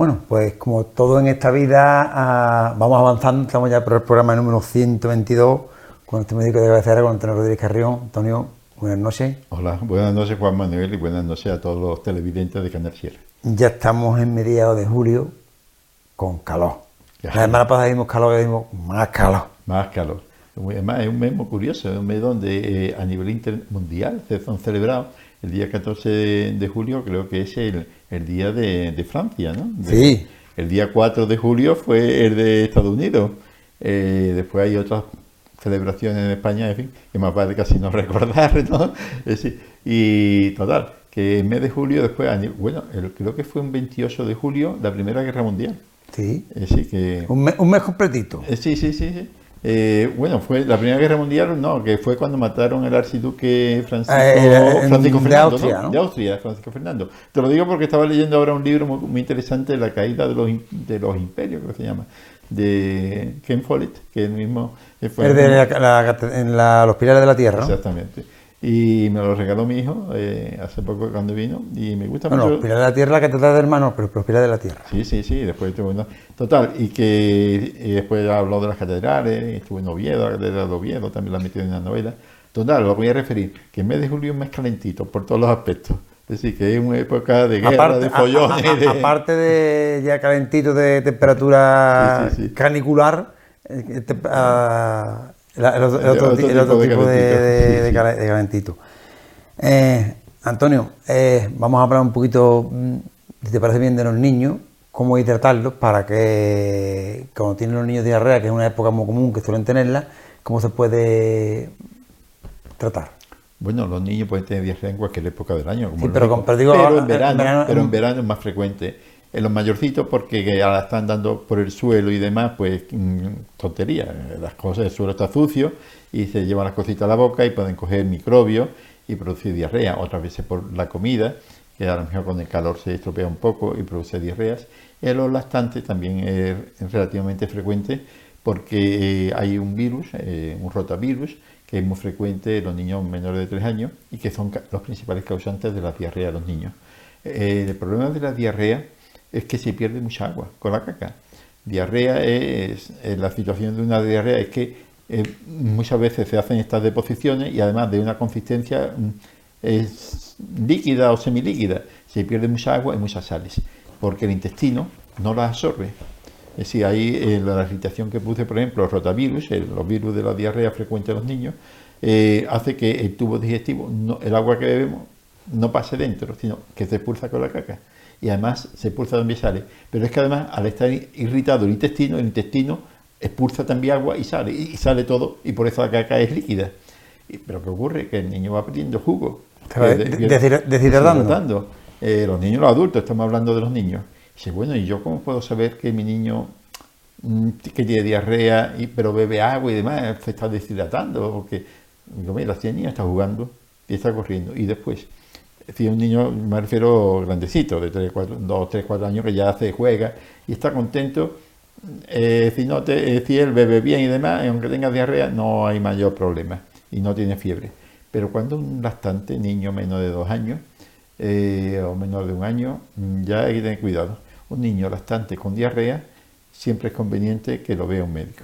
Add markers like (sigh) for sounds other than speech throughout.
Bueno, pues como todo en esta vida, ah, vamos avanzando, estamos ya por el programa número 122 con este médico de cabecera, con Antonio Rodríguez Carrión. Antonio, buenas noches. Hola, buenas noches Juan Manuel y buenas noches a todos los televidentes de Canal Sierra. Ya estamos en mediados de julio con calor. La semana pasada dimos calor y dimos más calor. Más calor. Además, es un mes muy curioso, es un mes donde eh, a nivel intermundial se han celebrado el día 14 de, julio, creo que es el, día de, Francia, ¿no? sí. El día 4 de julio fue el de Estados Unidos. Eh, después hay otras celebraciones en España, en fin, que más vale casi no (laughs) recordar, ¿no? y total, que en mes de julio, después, bueno, creo que fue un 28 de julio, la Primera Guerra Mundial. Sí. que, un, mes, un mes completito. sí, sí, sí. sí. Eh, bueno, fue la Primera Guerra Mundial, no, que fue cuando mataron al archiduque Francisco, eh, Francisco de Austria, De Austria, Francisco Fernando. Te lo digo porque estaba leyendo ahora un libro muy, interesante, La caída de los, de los imperios, creo que se llama, de Ken Follett, que es el mismo... Fue el de la, en los pilares de la Tierra. Exactamente y me lo regaló mi hijo eh, hace poco cuando vino y me gusta bueno, mucho. Pilar de la Tierra, la catedral de hermanos, pero Pilar de la Tierra. Sí, sí, sí, después estuvo en... Total, y que y después habló de las catedrales, estuvo en Oviedo, la catedral de Oviedo, también la metió en la novela. Total, lo voy a referir, que en mes de julio es mes calentito por todos los aspectos. Es decir, que es una época de guerra, de follones. Aparte de ya calentito de (laughs) temperatura canicular, eh, el, otro, tipo, de, calentito. Eh, Antonio, eh, vamos a hablar un poquito, mm, si te parece bien, de los niños, cómo hay tratarlos para que, cuando tienen los niños diarrea, que es una época muy común que suelen tenerla, cómo se puede tratar. Bueno, los niños pueden tener diarrea en cualquier época del año. Como pero, pero, en verano, pero en verano es más frecuente en los mayorcitos porque ya están dando por el suelo y demás, pues mm, tontería. Las cosas, el suelo está sucio y se llevan las cositas a la boca y pueden coger microbios y producir diarrea. Otras veces por la comida, que a lo mejor con el calor se estropea un poco y produce diarreas. Y en los lactantes también es relativamente frecuente porque eh, hay un virus, eh, un rotavirus, que es muy frecuente en los niños menores de 3 años y que son los principales causantes de la diarrea de los niños. Eh, el problema de la diarrea es que se pierde mucha agua con la caca. Diarrea es, la situación de una diarrea es que eh, muchas veces se hacen estas deposiciones y además de una consistencia mm, líquida o semilíquida, se pierde mucha agua y muchas sales, porque el intestino no las absorbe. Es decir, ahí eh, la irritación que produce, por ejemplo, el rotavirus, los virus de la diarrea frecuente en los niños, eh, hace que el tubo digestivo, el agua que bebemos, no pase dentro, sino que se expulsa con la caca y además se expulsa también sale. Pero es que además, al estar irritado el intestino, el intestino expulsa también agua y sale, y sale todo, y por eso la caca es líquida. Pero ¿qué ocurre? Que el niño va perdiendo jugo. Deshidratando. Eh, los niños, los adultos, estamos hablando de los niños. dice, bueno, ¿y yo cómo puedo saber que mi niño mm, que tiene diarrea, y, pero bebe agua y demás, se está deshidratando? Porque, digo, mira, el niño está jugando y está corriendo, y después es decir, un niño, me refiero grandecito, de 3, 4, 2, 3, 4 años, que ya hace, juega y está contento. Si, no si él bebe bien y demás, aunque tenga diarrea, no hay mayor problema y no tiene fiebre. Pero cuando un lactante, niño menos de 2 años eh, o menor de un año, ya hay que tener cuidado. Un niño lactante con diarrea, siempre es conveniente que lo vea un médico.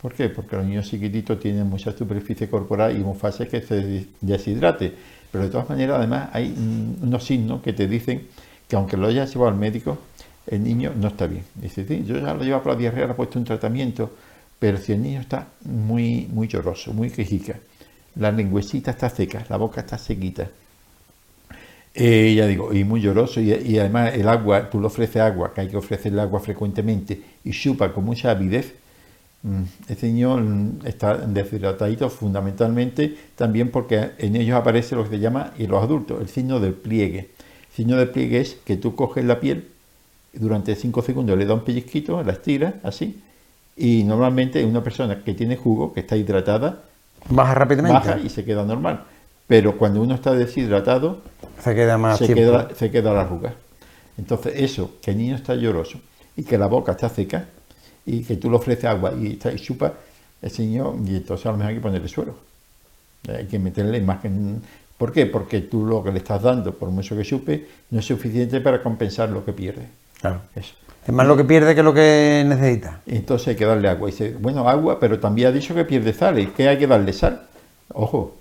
¿Por qué? Porque los niños chiquititos tienen mucha superficie corporal y fácil que se deshidrate pero de todas maneras, además, hay unos signos que te dicen que aunque lo hayas llevado al médico, el niño no está bien. Dice, sí, yo ya lo llevo para la diarrea, le he puesto un tratamiento, pero si el niño está muy, muy lloroso, muy quejica, la lengüecita está seca, la boca está sequita, eh, ya digo, y muy lloroso, y, y, además el agua, tú le ofreces agua, que hay que ofrecerle agua frecuentemente, y chupa con mucha avidez, este niño está deshidratadito fundamentalmente también porque en ellos aparece lo que se llama, y los adultos, el signo del pliegue. El signo del pliegue es que tú coges la piel durante 5 segundos le das un pellizquito, la estiras así, y normalmente una persona que tiene jugo, que está hidratada, baja rápidamente. Baja y se queda normal. Pero cuando uno está deshidratado, se queda más se queda, se queda la arruga. Entonces, eso, que el niño está lloroso y que la boca está seca, y que tú le ofreces agua y, está, y chupa ese niño, y entonces a lo mejor hay que ponerle suelo. Hay que meterle más que... ¿Por qué? Porque tú lo que le estás dando, por mucho que chupe, no es suficiente para compensar lo que pierde. Claro. Eso. Es más lo que pierde que lo que necesita. Entonces hay que darle agua. Y dice, bueno, agua, pero también ha dicho que pierde sal. ¿Y qué hay que darle sal? Ojo,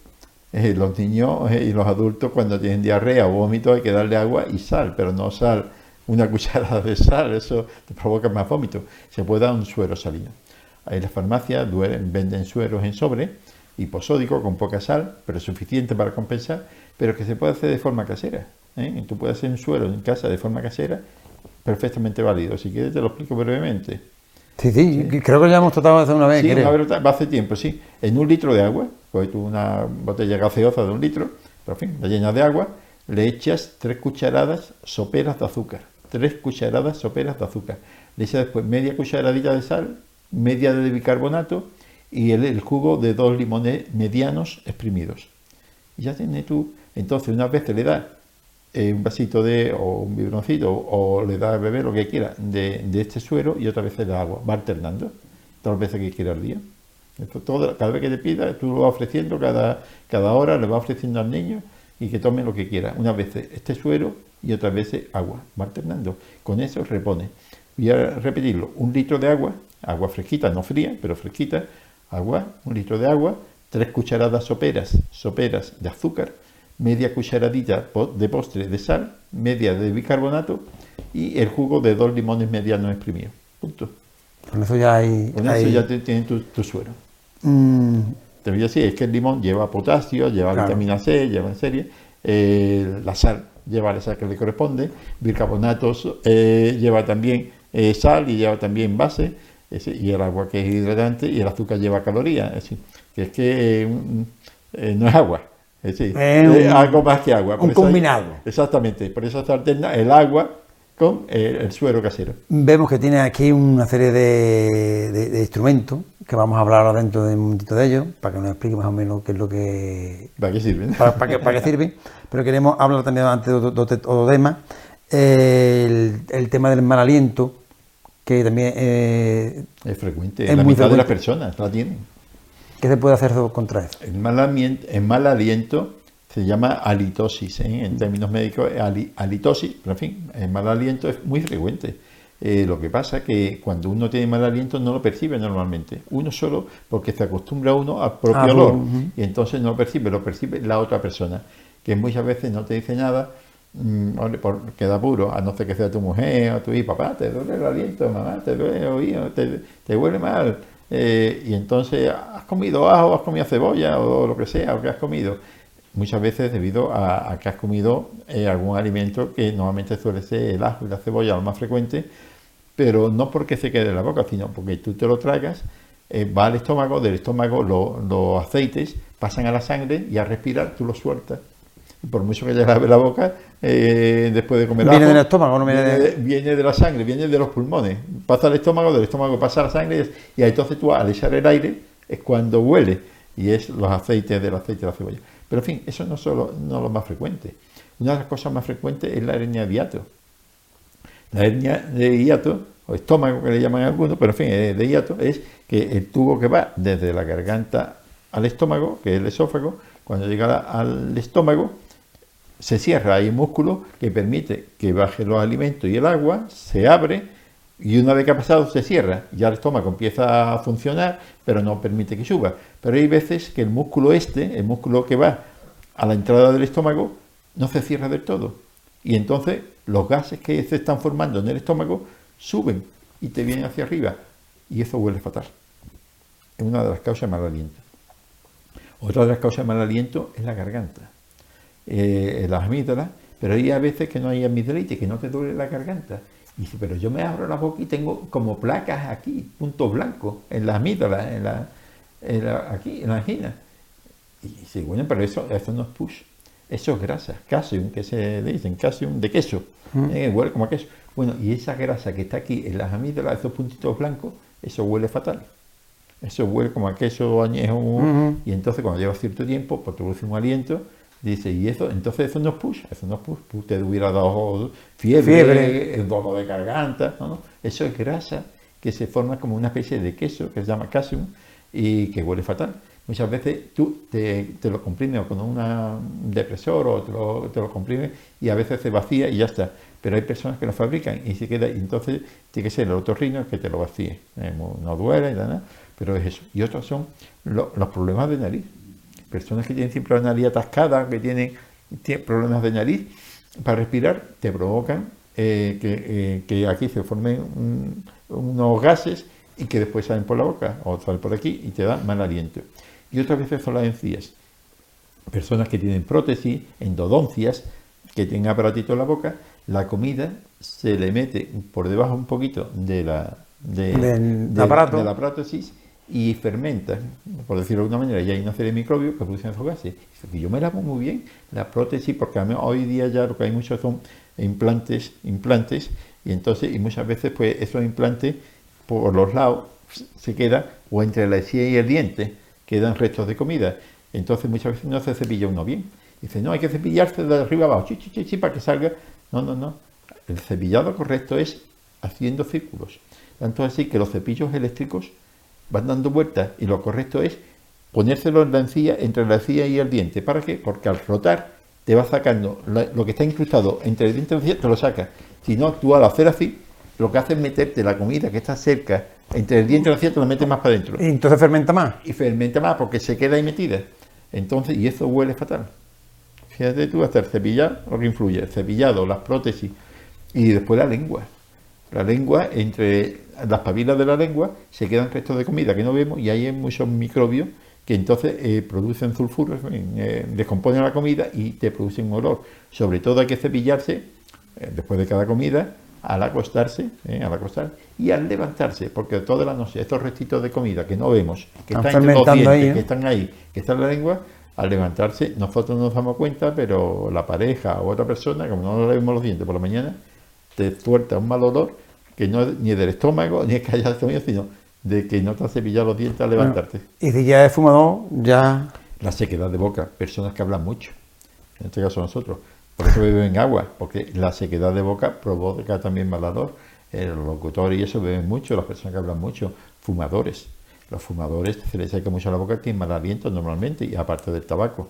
eh, los niños eh, y los adultos cuando tienen diarrea o vómito hay que darle agua y sal, pero no sal, una (laughs) cucharada de sal, eso te provoca más vómito. Se puede dar un suero salino. En las farmacias venden sueros en sobre, hiposódico con poca sal, pero suficiente para compensar, pero que se puede hacer de forma casera. ¿eh? Tú puedes hacer un suero en casa de forma casera perfectamente válido. Si quieres te lo explico brevemente. Sí, sí, creo que ya hemos tratado de hacer una vez. Sí, va hace tiempo, sí. En un litro de agua, pues tú una botella gaseosa de un litro, pero en fin, la llenas de agua, le echas tres cucharadas soperas de azúcar. Tres cucharadas soperas de azúcar. Le echas después media cucharadilla de sal, media de bicarbonato y el, jugo de dos limones medianos exprimidos. Y ya tienes tú, entonces una vez que le das eh, un vasito de, o un biberoncito, o le da a beber lo que quiera de, este suero y otra vez da agua. Va alternando todas las veces que quiera al día. cada vez que te pida, tú lo vas ofreciendo, cada, cada hora le vas ofreciendo al niño y que tome lo que quiera. Una vez este suero y otras veces agua. Va alternando. Con eso repone. Voy a repetirlo. Un litro de agua, agua fresquita, no fría, pero fresquita, agua, un litro de agua, tres cucharadas soperas, soperas de azúcar, media cucharadilla de postre de sal, media de bicarbonato y el jugo de dos limones medianos exprimidos. Punto. Con eso ya hay. Con eso ya tienes tu, suero. Mm. Te voy a decir, es que el limón lleva potasio, lleva vitamina C, lleva en serie, eh, la sal lleva la sal que le corresponde, bicarbonatos eh, lleva también eh, sal y lleva también base, y el agua que es hidratante, y el azúcar lleva calorías. Es decir, que es que no es agua, es algo más que agua. un combinado. exactamente, por eso se alterna el agua con el, suero casero. Vemos que tiene aquí una serie de, instrumentos que vamos a hablar ahora dentro de un momentito de ellos, para que nos explique más o menos qué es lo que... ¿Para qué sirven? Para, qué, sirven, pero queremos hablar también antes de otro, tema, el, tema del mal aliento, que también eh, es frecuente, es la mitad de las personas la tienen. ¿Qué se puede hacer contra eso? El mal, aliento, mal aliento se llama halitosis, ¿eh? en términos médicos, halitosis, pero en fin, el mal aliento es muy frecuente. Eh, lo que pasa es que cuando uno tiene mal aliento no lo percibe normalmente. Uno solo porque se acostumbra uno al propio ah, olor y entonces no lo percibe, lo percibe la otra persona, que muchas veces no te dice nada mmm, porque da puro, a no ser que sea tu mujer o tu hijo, papá, te duele el aliento, mamá, te duele el oído, te, te huele mal eh, y entonces has comido ajo, has comido cebolla o lo que sea, o que has comido. Muchas veces debido a, que has comido eh, algún alimento que normalmente suele ser el ajo y la cebolla lo más frecuente, pero no porque se quede en la boca, sino porque tú te lo tragas, eh, va al estómago, del estómago los aceites pasan a la sangre y al respirar tú lo sueltas por mucho que le lave la boca, eh, después de comer ¿Viene del estómago no viene, de... viene de la sangre, viene de los pulmones. Pasa al estómago, del estómago pasa a la sangre y entonces tú al echar el aire es cuando huele y es los aceites del aceite de la cebolla. Pero en fin, eso no, solo, no es lo más frecuente. Una de las cosas más frecuentes es la hernia de hiato. La hernia de hiato, o estómago que le llaman algunos, pero en fin, de hiato, es que el tubo que va desde la garganta al estómago, que es el esófago, cuando llega al estómago, se cierra, hay un músculo que permite que baje los alimentos y el agua, se abre y una vez que ha pasado se cierra, ya el estómago empieza a funcionar, pero no permite que suba. Pero hay veces que el músculo este, el músculo que va a la entrada del estómago, no se cierra del todo. Y entonces los gases que se están formando en el estómago suben y te vienen hacia arriba. Y eso huele fatal. Es una de las causas de mal aliento. Otra de las causas de mal aliento es la garganta eh, las amígdalas, pero hay a veces que no hay amigdalitis, que no te duele la garganta. Y dice, pero yo me abro la boca y tengo como placas aquí, puntos blancos, en las amígdalas, en la, aquí, en la angina. Y dice, bueno, pero eso, eso no es push, eso es grasa, calcium, que se le dicen, calcium de queso, mm. eh, huele como a queso. Bueno, y esa grasa que está aquí en las amígdalas, esos puntitos blancos, eso huele fatal. Eso huele como a queso añejo, y entonces cuando lleva cierto tiempo, pues produce un aliento Dice, y eso, entonces eso no es push, eso no es push, usted hubiera dado fiebre, el dolor de garganta, ¿no? eso es grasa que se forma como una especie de queso que se llama calcium y que huele fatal. Muchas veces tú te, lo comprimes con un depresor o te lo, te lo comprimes y a veces se vacía y ya está. Pero hay personas que lo fabrican y se queda, y entonces tiene que ser el otorrino que te lo vacíe. Eh, no duele, nada, pero es eso. Y otros son los problemas de nariz. Personas que tienen siempre la nariz atascada, que tienen, problemas de nariz para respirar, te provocan eh, eh, que, aquí se formen unos gases y que después salen por la boca o salen por aquí y te da mal aliento. Y otras veces son las encías. Personas que tienen prótesis, endodoncias, que tienen aparatito en la boca, la comida se le mete por debajo un poquito de la, de, aparato. de la prótesis y fermenta, por decirlo de alguna manera, y hay una serie de microbios que producen esos gases. Y yo me lavo muy bien la prótesis, porque hoy día ya lo que hay muchos son implantes, implantes, y entonces, y muchas veces, pues esos implantes por los lados se queda, o entre la encía y el diente, quedan restos de comida. Entonces muchas veces no se cepilla uno bien. Dice, no, hay que cepillarse de arriba abajo, chi, chi, chi, para que salga. No, no, no. El cepillado correcto es haciendo círculos. Tanto así que los cepillos eléctricos van dando vueltas y lo correcto es ponérselo en la encía, entre la encía y el diente. ¿Para qué? Porque al rotar te va sacando lo que está incrustado entre el diente y la encía, te lo saca. Si no, tú al hacer así, lo que hace es meterte la comida que está cerca entre el diente y la encía, te lo metes más para adentro. Y entonces fermenta más. Y fermenta más porque se queda ahí metida. Entonces, y eso huele fatal. Fíjate tú, hasta el cepillado, lo que influye, el cepillado, las prótesis y después la lengua. La lengua, entre las papilas de la lengua, se quedan restos de comida que no vemos y hay muchos microbios que entonces eh, producen sulfuros, eh, descomponen la comida y te producen un olor. Sobre todo hay que cepillarse eh, después de cada comida, al acostarse, al acostar y al levantarse, porque toda la noche estos restitos de comida que no vemos, que están, ahí, que están ahí, que están en la lengua, al levantarse nosotros no nos damos cuenta, pero la pareja o otra persona, como no le vemos los dientes por la mañana, te suelta un mal olor que no es ni del estómago, ni es que haya comido, sino de que no te has cepillado los dientes al levantarte. y si ya es fumador, ya... La sequedad de boca, personas que hablan mucho, en este caso nosotros, por eso beben agua, porque la sequedad de boca provoca también mal olor. El locutor y eso beben mucho, las personas que hablan mucho, fumadores. Los fumadores se les seca mucho la boca, tienen mal aliento normalmente, y aparte del tabaco.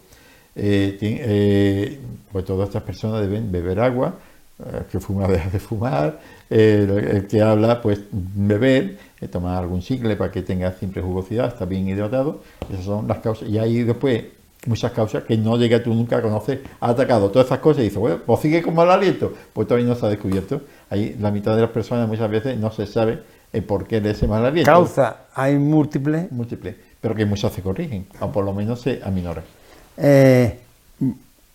Eh, eh, pues todas estas personas deben beber agua, el que fuma (laughs) deja de fumar, el que habla pues beber, eh, tomar algún chicle para que tenga siempre jugosidad, está bien hidratado, esas son las causas, y hay después muchas causas que no llega tú nunca a conocer, ha atacado todas esas cosas y dice, bueno, pues sigue con mal aliento, pues todavía no se ha descubierto, ahí la mitad de las personas muchas veces no se sabe el porqué de ese mal aliento. Causa, hay múltiples. Múltiples, pero que muchas se corrigen, o por lo menos se aminoran. Eh,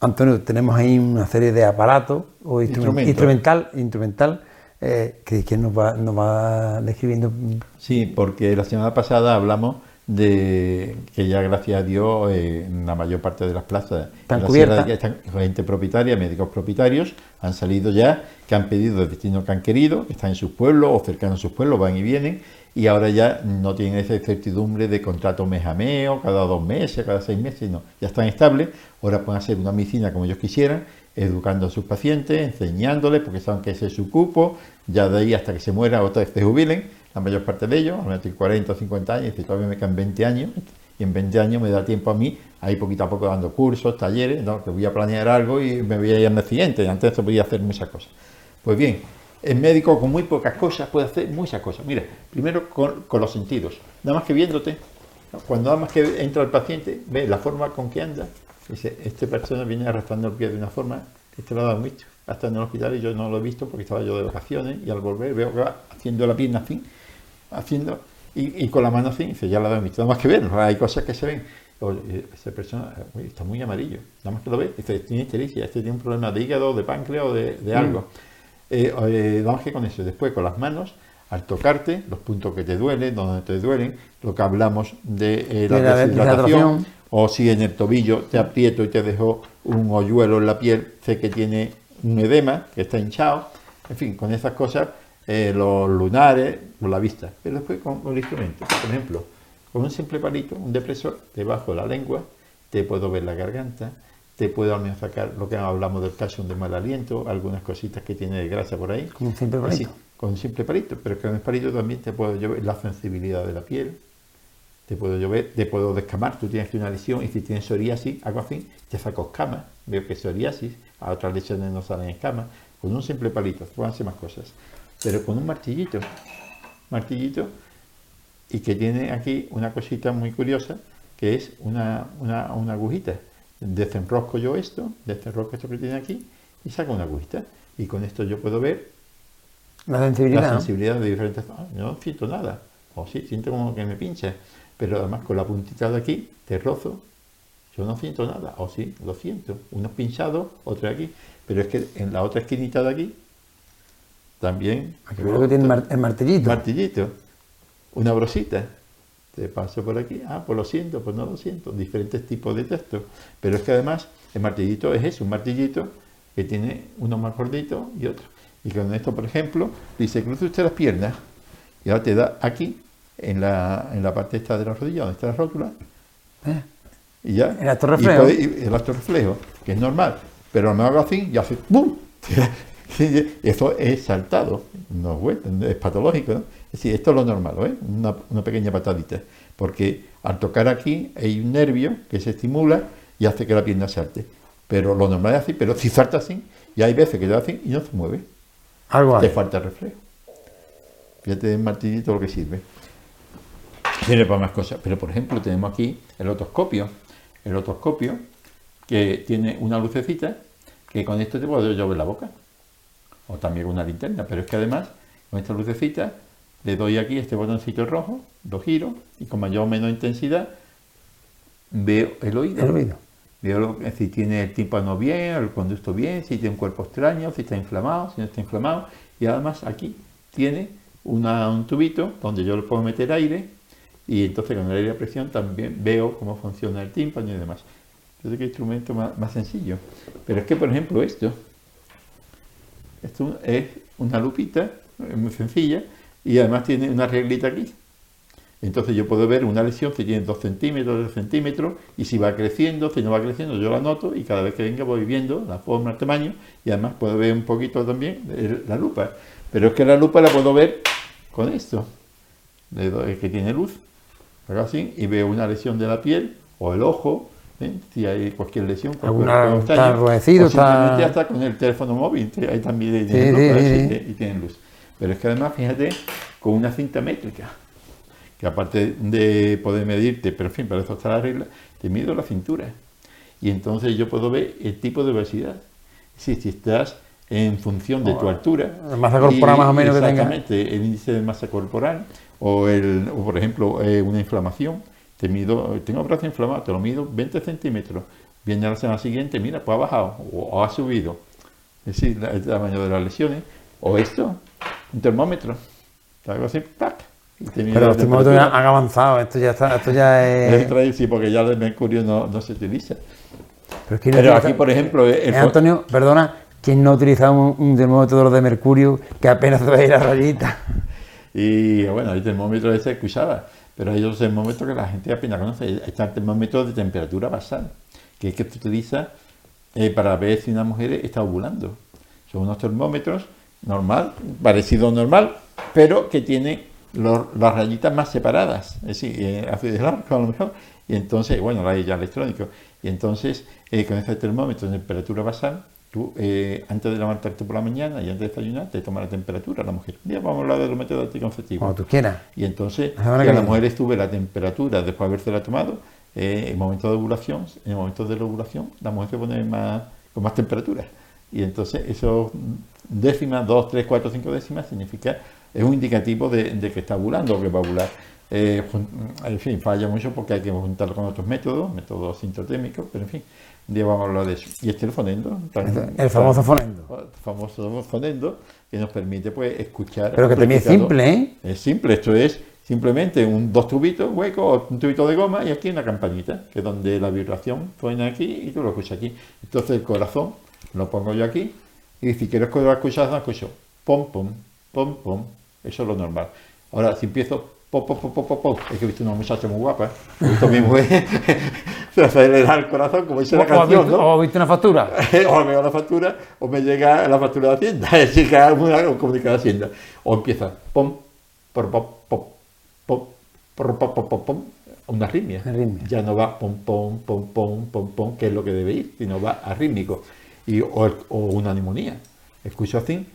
Antonio, tenemos ahí una serie de aparatos o instrumental, instrumental eh, que, que nos, va, nos va describiendo. Sí, porque la semana pasada hablamos de que ya gracias a Dios eh, la mayor parte de las plazas están cubiertas. Están gente propietaria, médicos propietarios, han salido ya, que han pedido el destino que han querido, que están en sus pueblos o cercanos a sus pueblos, van y vienen, y ahora ya no tienen esa incertidumbre de contrato mes a mes cada dos meses, cada seis meses, no, ya están estables, ahora pueden hacer una medicina como ellos quisieran, educando a sus pacientes, enseñándoles, porque saben que ese es su cupo, ya de ahí hasta que se muera otra vez se jubilen, la mayor parte de ellos, a lo mejor 40 o 50 años, y todavía me quedan 20 años, y en 20 años me da tiempo a mí, ahí poquito a poco dando cursos, talleres, ¿no? que voy a planear algo y me voy a ir al siguiente, antes eso podía hacer muchas cosas. Pues bien, el médico con muy pocas cosas puede hacer muchas cosas. Mire, primero con, los sentidos. Nada más que viéndote, cuando nada más que entra el paciente, ve la forma con que anda. Dice, esta persona viene arrastrando el pie de una forma, este lo han visto. Hasta en el hospital y yo no lo he visto porque estaba yo de vacaciones y al volver veo que va haciendo la pierna así, haciendo, y, con la mano así, dice, ya la han visto. Nada más que ver, hay cosas que se ven. esa persona está muy amarillo, nada más que lo ve, dice, tiene ictericia, este tiene un problema de hígado, de páncreas o de, mm. algo. Eh, eh, con eso. Después con las manos, al tocarte, los puntos que te duelen, donde te duelen, lo que hablamos de eh, la, deshidratación, o si en el tobillo te aprieto y te dejo un hoyuelo en la piel, sé que tiene un edema, que está hinchado, en fin, con esas cosas, eh, los lunares, con la vista, pero después con, con el instrumento, por ejemplo, con un simple palito, un depresor, debajo de la lengua, te puedo ver la garganta, te puedo al menos sacar lo que hablamos del calcio de mal aliento, algunas cositas que tiene de grasa por ahí. Con un simple palito. con un simple palito, pero con el palito también te puedo llevar la sensibilidad de la piel, te puedo llover, te puedo descamar, tú tienes una lesión y si tienes psoriasis, algo así, te saco escamas, veo que psoriasis, a otras lesiones no salen escamas, con un simple palito, pueden hacer más cosas, pero con un martillito, martillito, y que tiene aquí una cosita muy curiosa, que es una, una, una agujita. Desenrosco yo esto, desenrosco esto que tiene aquí, y saco una agujita. Y con esto yo puedo ver la sensibilidad, la sensibilidad de diferentes... no siento nada, o sí, siento como que me pincha. Pero además con la puntita de aquí te rozo, yo no siento nada, o sí, lo siento, unos pinchados, otro aquí, pero es que en la otra esquinita de aquí también... Aquí veo que tiene el martillito. Martillito, una brosita, te paso por aquí, ah, pues lo siento, pues no lo siento, diferentes tipos de textos, pero es que además el martillito es eso, un martillito que tiene uno más gordito y otro. Y con esto, por ejemplo, dice, cruce usted las piernas y ahora te da aquí en la, en la parte esta de la rodilla, donde está la rótula. ¿Eh? Y ya. El acto reflejo. el acto reflejo, que es normal. Pero me hago así y hace ¡bum! (laughs) Eso es saltado, no es patológico. ¿no? Es decir, esto es lo normal, ¿eh? una, una, pequeña patadita. Porque al tocar aquí hay un nervio que se estimula y hace que la pierna salte. Pero lo normal es así, pero si salta así, y hay veces que da así y no se mueve. Algo Te falta reflejo. Fíjate el martillito lo que sirve. Tiene para más cosas. Pero, por ejemplo, tenemos aquí el otoscopio. El otoscopio que tiene una lucecita que con esto te puedo yo ver la boca. O también una linterna. Pero es que además, con esta lucecita, le doy aquí este botoncito rojo, lo giro y con mayor o menos intensidad veo el oído. El oído. Veo si tiene el tímpano bien, el conducto bien, si tiene un cuerpo extraño, si está inflamado, si no está inflamado. Y además aquí tiene un tubito donde yo le puedo meter aire y entonces con el aire a presión también veo cómo funciona el tímpano y demás. Entonces, qué instrumento más, sencillo. Pero es que, por ejemplo, esto, esto es una lupita muy sencilla y además tiene una reglita aquí. Entonces yo puedo ver una lesión si tiene 2 centímetros, 2 centímetros, y si va creciendo, si no va creciendo, yo la noto y cada vez que venga voy viendo la forma, el tamaño, y además puedo ver un poquito también la lupa. Pero es que la lupa la puedo ver con esto, que tiene luz así, y veo una lesión de la piel o el ojo, ¿eh? si hay cualquier lesión, Alguna, está está... está con el teléfono móvil, ahí también y tienen luz. Pero es que además, fíjate, con una cinta métrica, que aparte de poder medirte, pero en fin, para eso está la regla, te mido la cintura. Y entonces yo puedo ver el tipo de obesidad. Si, si estás en función de tu altura. masa corporal más o menos que tenga. Exactamente, el índice de masa corporal o, el, por ejemplo, eh, una inflamación, te mido, tengo brazo inflamado, te lo mido 20 centímetros, viene a la semana siguiente, mira, pues ha bajado o, ha subido, es decir, el tamaño de las lesiones, o esto, un termómetro, algo así, ¡tac! Pero los termómetros han avanzado, esto ya está, esto ya (laughs) es... Sí, porque ya el mercurio no, no se utiliza. Pero, aquí, por ejemplo... El... Antonio, perdona, ¿quién no utiliza un, un termómetro de mercurio que apenas ve la rayita? (laughs) Y bueno, el termómetro ese escuchaba, pero hay otros termómetros que la gente apenas conoce. Está el termómetro de temperatura basal, que es que se utiliza eh, para ver si una mujer está ovulando. Son unos termómetros normal, parecido normal, pero que tiene las rayitas más separadas, es decir, eh, a lo mejor, y entonces, bueno, la ya electrónico, y entonces eh, con este termómetro de temperatura basal Tú, eh, antes de levantarte por la mañana y antes de desayunar, te toma la temperatura la mujer. Ya vamos a hablar de los métodos anticonceptivos. Como tú quieras. Y entonces, que la mujer estuve la temperatura después de haberte la tomado, eh, en el momento de ovulación, en el momento de la ovulación, la mujer se pone más, con más temperatura. Y entonces, esos décimas, dos, tres, cuatro, cinco décimas, significa, es un indicativo de, que está ovulando o que va a ovular. Eh, en fin, falla mucho porque hay que juntarlo con otros métodos, métodos sintotémicos, pero en fin día vamos a hablar de eso. Y este es el fonendo. el famoso fonendo. El famoso fonendo que nos permite pues escuchar. Pero que también es simple, ¿eh? Es simple, esto es simplemente un, dos tubitos huecos, un tubito de goma y aquí una campanita, que es donde la vibración suena aquí y tú lo escuchas aquí. Entonces el corazón lo pongo yo aquí y si quiero escuchar, escucho pom, pom, pom, pom. Eso es lo normal. Ahora, si empiezo pop, pop, pop, pop, pop, es que he visto una muchacha muy guapa, he visto mi mujer se acelera el corazón, como dice la canción, ¿no? ¿O viste una factura? o me llega la factura, o me llega la factura de Hacienda, es decir, que una comunicada de Hacienda. O empieza, pom, por pop, pop, pop, por pop, pop, pop, pom, una arritmia. Ya no va pom, pom, pom, pom, pom, pom, que es lo que debe ir, sino va arrítmico. Y, o, una neumonía. Escucho así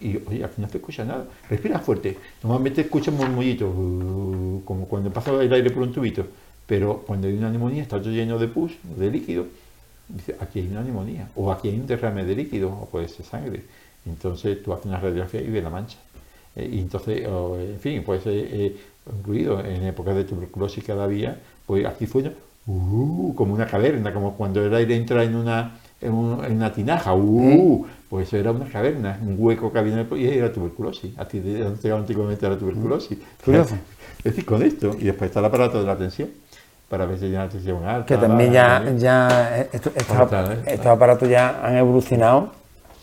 y, oye, aquí no se escucha nada. Respira fuerte. Normalmente escucha murmullitos, uh, como cuando pasa el aire por un tubito. Pero cuando hay una neumonía, está todo lleno de pus, de líquido, dice, aquí hay una neumonía, o aquí hay un derrame de líquido, o puede ser sangre. Entonces tú haces una radiografía y ves la mancha. Eh, y entonces, en fin, puede ser eh, incluido en épocas de tuberculosis que había, pues aquí fue uh, como una caverna, como cuando el aire entra en una, en, una tinaja, uh, pues eso era una caverna, un hueco que había en el y era tuberculosis, así antiguamente la tuberculosis. Curioso. (laughs) Es decir, con esto, y después está el aparato de la atención para ver si tiene una tensión alta. Que también ya, ya eh, estos, aparatos ya han evolucionado.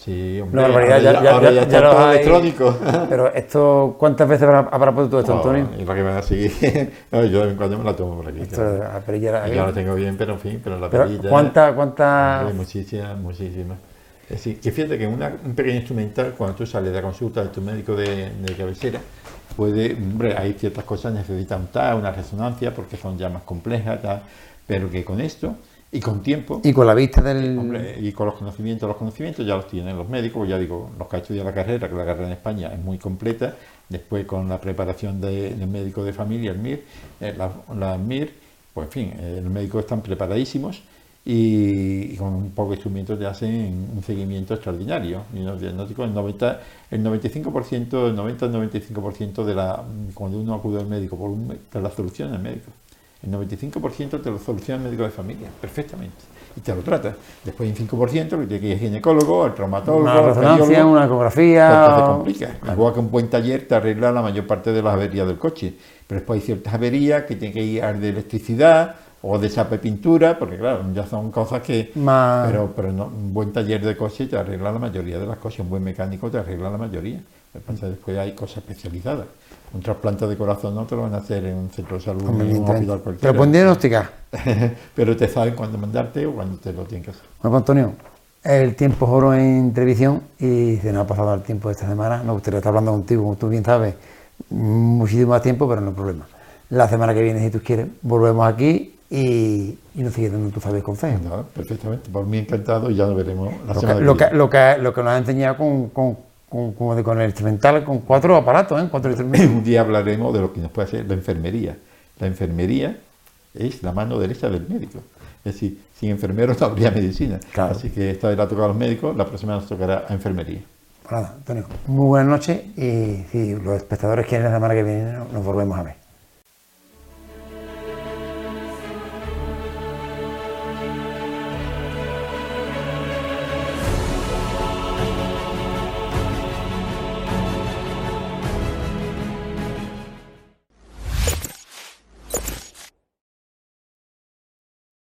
Sí, hombre, ahora ya, está todo electrónico. (laughs) Pero esto, ¿cuántas veces habrá puesto todo esto, Antonio? Y la que me va a seguir, (laughs) yo de vez en cuando me la tomo por aquí. Esto, la perilla, yo la tengo bien, pero en fin, pero la perilla... ¿Cuántas? Cuánta... Muchísimas, muchísimas. Es decir, que fíjate que una, un pequeño instrumental, cuando tú sales de la consulta de tu médico de, de cabecera, puede, hombre, hay ciertas cosas que necesitan tal, una resonancia porque son ya más complejas, tal, pero que con esto y con tiempo. Y con la vista del. y con los conocimientos, los conocimientos ya los tienen los médicos, ya digo, los que ha estudiado la carrera, que la carrera en España es muy completa, después con la preparación del médico de familia, el MIR, eh, la, MIR, pues en fin, eh, los médicos están preparadísimos y, con un poco de instrumentos te hacen un seguimiento extraordinario. Y el diagnóstico, el 90, el 95%, el 90 95% de la, cuando uno acude al médico, por un, te la soluciona el médico. El 95% te lo soluciona el médico de familia, perfectamente. Y te lo trata. Después hay un 5% que tiene que ir al ginecólogo, al traumatólogo, una resonancia, una ecografía. Pues te complica. Igual que un buen taller te arregla la mayor parte de las averías del coche. Pero después hay ciertas averías que tienen que ir al de electricidad, o de chape pintura, porque claro, ya son cosas que... Pero, pero no, un buen taller de coche te arregla la mayoría de las cosas, un buen mecánico te arregla la mayoría. Después hay cosas especializadas. Un trasplante de corazón no te lo van a hacer en un centro de salud, en un hospital cualquiera. Pero pueden diagnosticar. (laughs) pero te saben cuándo mandarte o cuándo te lo tienen que hacer. Bueno, Antonio, el tiempo es oro en televisión y se nos ha pasado el tiempo de esta semana. Nos gustaría estar hablando contigo, como tú bien sabes, muchísimo más tiempo, pero no hay problema. La semana que viene, si tú quieres, volvemos aquí y, y nos sigue dando tu saber consejos. No, perfectamente, por mí encantado y ya lo veremos la lo semana que, lo que, lo, que, lo que nos ha enseñado con, con, con, con el instrumental, con cuatro aparatos, ¿eh? cuatro (laughs) instrumentos. Un día hablaremos de lo que nos puede hacer la enfermería. La enfermería es la mano derecha del médico. Es decir, sin enfermeros (laughs) no habría medicina. Así que esta vez la ha tocado a los médicos, la próxima nos tocará a enfermería. Pues nada, Antonio, muy buenas noches y si los espectadores quieren la semana que viene, nos volvemos a ver.